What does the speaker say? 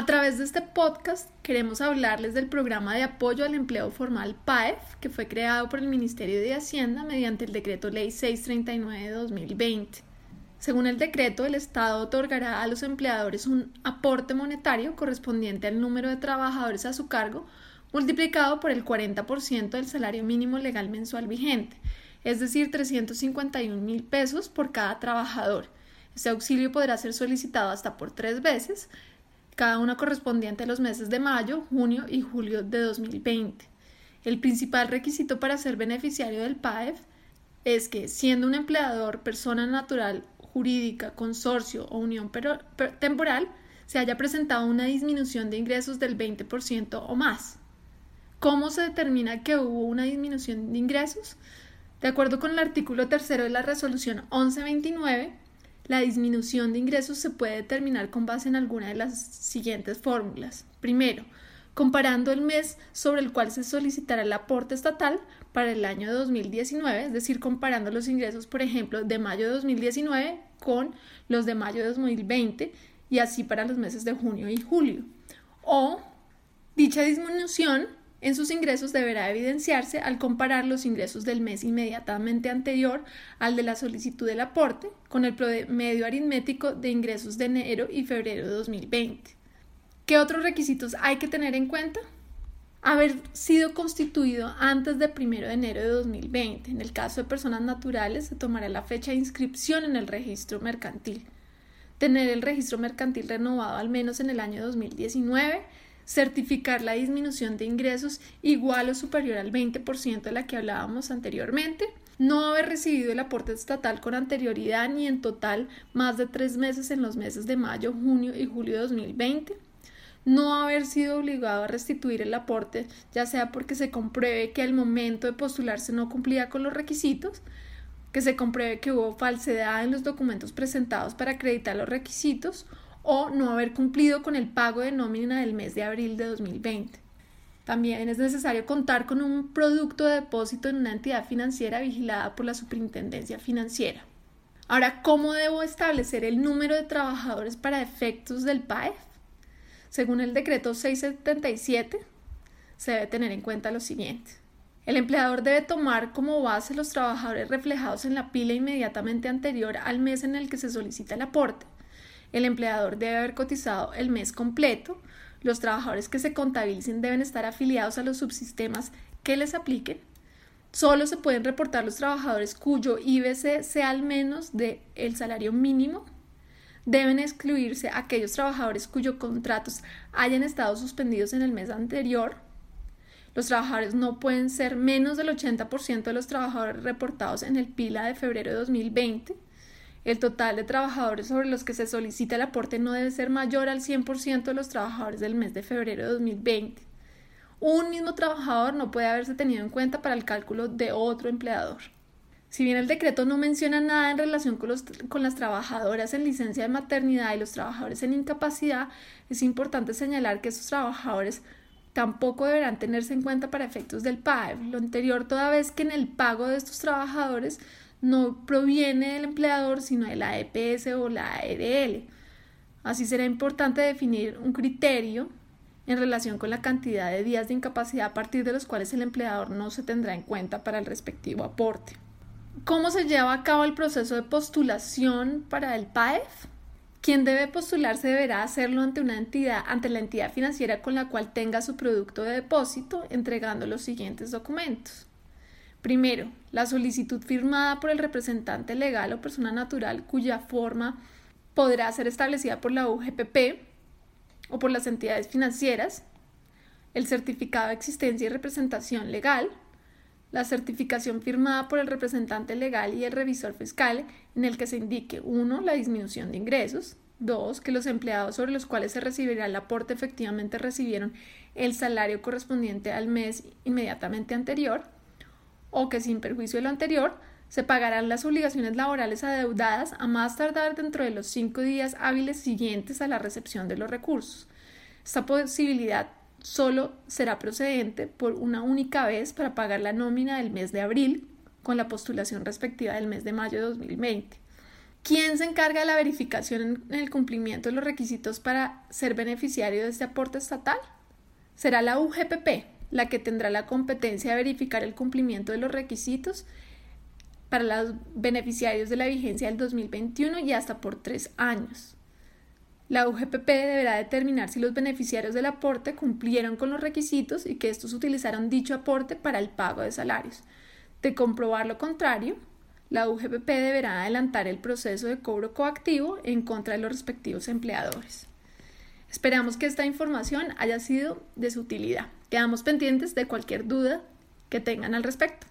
A través de este podcast queremos hablarles del programa de apoyo al empleo formal PAEF, que fue creado por el Ministerio de Hacienda mediante el decreto Ley 639 de 2020. Según el decreto, el Estado otorgará a los empleadores un aporte monetario correspondiente al número de trabajadores a su cargo, multiplicado por el 40% del salario mínimo legal mensual vigente, es decir, 351 mil pesos por cada trabajador. Este auxilio podrá ser solicitado hasta por tres veces, cada una correspondiente a los meses de mayo, junio y julio de 2020. El principal requisito para ser beneficiario del PAEF es que, siendo un empleador persona natural, jurídica, consorcio o unión temporal, se haya presentado una disminución de ingresos del 20% o más. ¿Cómo se determina que hubo una disminución de ingresos? De acuerdo con el artículo tercero de la resolución 1129, la disminución de ingresos se puede determinar con base en alguna de las siguientes fórmulas. Primero, comparando el mes sobre el cual se solicitará el aporte estatal para el año 2019, es decir, comparando los ingresos, por ejemplo, de mayo de 2019 con los de mayo de 2020 y así para los meses de junio y julio. O dicha disminución en sus ingresos deberá evidenciarse al comparar los ingresos del mes inmediatamente anterior al de la solicitud del aporte con el promedio aritmético de ingresos de enero y febrero de 2020. ¿Qué otros requisitos hay que tener en cuenta? Haber sido constituido antes del 1 de enero de 2020. En el caso de personas naturales se tomará la fecha de inscripción en el registro mercantil. Tener el registro mercantil renovado al menos en el año 2019 certificar la disminución de ingresos igual o superior al 20% de la que hablábamos anteriormente, no haber recibido el aporte estatal con anterioridad ni en total más de tres meses en los meses de mayo, junio y julio de 2020, no haber sido obligado a restituir el aporte, ya sea porque se compruebe que al momento de postularse no cumplía con los requisitos, que se compruebe que hubo falsedad en los documentos presentados para acreditar los requisitos o no haber cumplido con el pago de nómina del mes de abril de 2020. También es necesario contar con un producto de depósito en una entidad financiera vigilada por la Superintendencia Financiera. Ahora, ¿cómo debo establecer el número de trabajadores para efectos del PAEF? Según el decreto 677, se debe tener en cuenta lo siguiente. El empleador debe tomar como base los trabajadores reflejados en la pila inmediatamente anterior al mes en el que se solicita el aporte, el empleador debe haber cotizado el mes completo. Los trabajadores que se contabilicen deben estar afiliados a los subsistemas que les apliquen. Solo se pueden reportar los trabajadores cuyo IBC sea al menos del el salario mínimo. Deben excluirse aquellos trabajadores cuyos contratos hayan estado suspendidos en el mes anterior. Los trabajadores no pueden ser menos del 80% de los trabajadores reportados en el PILA de febrero de 2020 el total de trabajadores sobre los que se solicita el aporte no debe ser mayor al 100% de los trabajadores del mes de febrero de 2020. Un mismo trabajador no puede haberse tenido en cuenta para el cálculo de otro empleador. Si bien el decreto no menciona nada en relación con, con, las trabajadoras en licencia de maternidad y los trabajadores en incapacidad, es importante señalar que esos trabajadores tampoco deberán tenerse en cuenta para efectos del PAEB. Lo anterior toda vez que en el pago de estos trabajadores no proviene del empleador, sino de la EPS o la ARL. Así será importante definir un criterio en relación con la cantidad de días de incapacidad a partir de los cuales el empleador no se tendrá en cuenta para el respectivo aporte. ¿Cómo se lleva a cabo el proceso de postulación para el PAEF? Quien debe postularse deberá hacerlo ante una entidad, ante la entidad financiera con la cual tenga su producto de depósito, entregando los siguientes documentos. Primero, la solicitud firmada por el representante legal o persona natural cuya forma podrá ser establecida por la UGPP o por las entidades financieras, el certificado de existencia y representación legal, la certificación firmada por el representante legal y el revisor fiscal en el que se indique 1. la disminución de ingresos, 2. que los empleados sobre los cuales se recibirá el aporte efectivamente recibieron el salario correspondiente al mes inmediatamente anterior, o que sin perjuicio de lo anterior se pagarán las obligaciones laborales adeudadas a más tardar dentro de los cinco días hábiles siguientes a la recepción de los recursos. Esta posibilidad solo será procedente por una única vez para pagar la nómina del mes de abril con la postulación respectiva del mes de mayo de 2020. ¿Quién se encarga de la verificación en el cumplimiento de los requisitos para ser beneficiario de este aporte estatal? Será la UGPP la que tendrá la competencia de verificar el cumplimiento de los requisitos para los beneficiarios de la vigencia del 2021 y hasta por tres años. La UGPP deberá determinar si los beneficiarios del aporte cumplieron con los requisitos y que estos utilizaron dicho aporte para el pago de salarios. De comprobar lo contrario, la UGPP deberá adelantar el proceso de cobro coactivo en contra de los respectivos empleadores. Esperamos que esta información haya sido de su utilidad. Quedamos pendientes de cualquier duda que tengan al respecto.